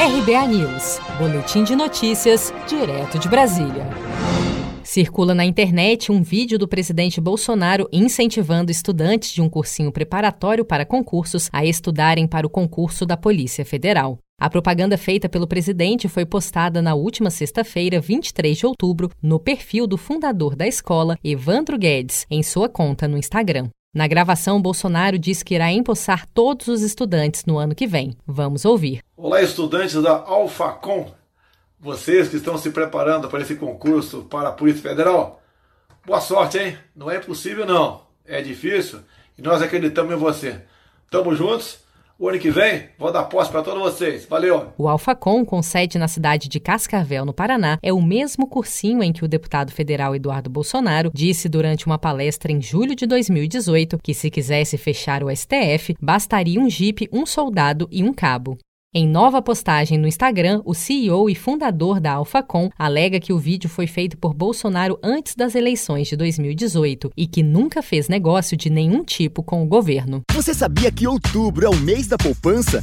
RBA News, Boletim de Notícias, direto de Brasília. Circula na internet um vídeo do presidente Bolsonaro incentivando estudantes de um cursinho preparatório para concursos a estudarem para o concurso da Polícia Federal. A propaganda feita pelo presidente foi postada na última sexta-feira, 23 de outubro, no perfil do fundador da escola, Evandro Guedes, em sua conta no Instagram. Na gravação, Bolsonaro diz que irá empossar todos os estudantes no ano que vem. Vamos ouvir. Olá, estudantes da Alfacom. Vocês que estão se preparando para esse concurso para a Polícia Federal. Boa sorte, hein? Não é impossível, não. É difícil e nós acreditamos em você. Tamo juntos o ano que vem, vou dar posse para todos vocês. Valeu! O Alfacom, com sede na cidade de Cascavel, no Paraná, é o mesmo cursinho em que o deputado federal Eduardo Bolsonaro disse durante uma palestra em julho de 2018 que, se quisesse fechar o STF, bastaria um jipe, um soldado e um cabo. Em nova postagem no Instagram, o CEO e fundador da Alphacom alega que o vídeo foi feito por Bolsonaro antes das eleições de 2018 e que nunca fez negócio de nenhum tipo com o governo. Você sabia que outubro é o mês da poupança?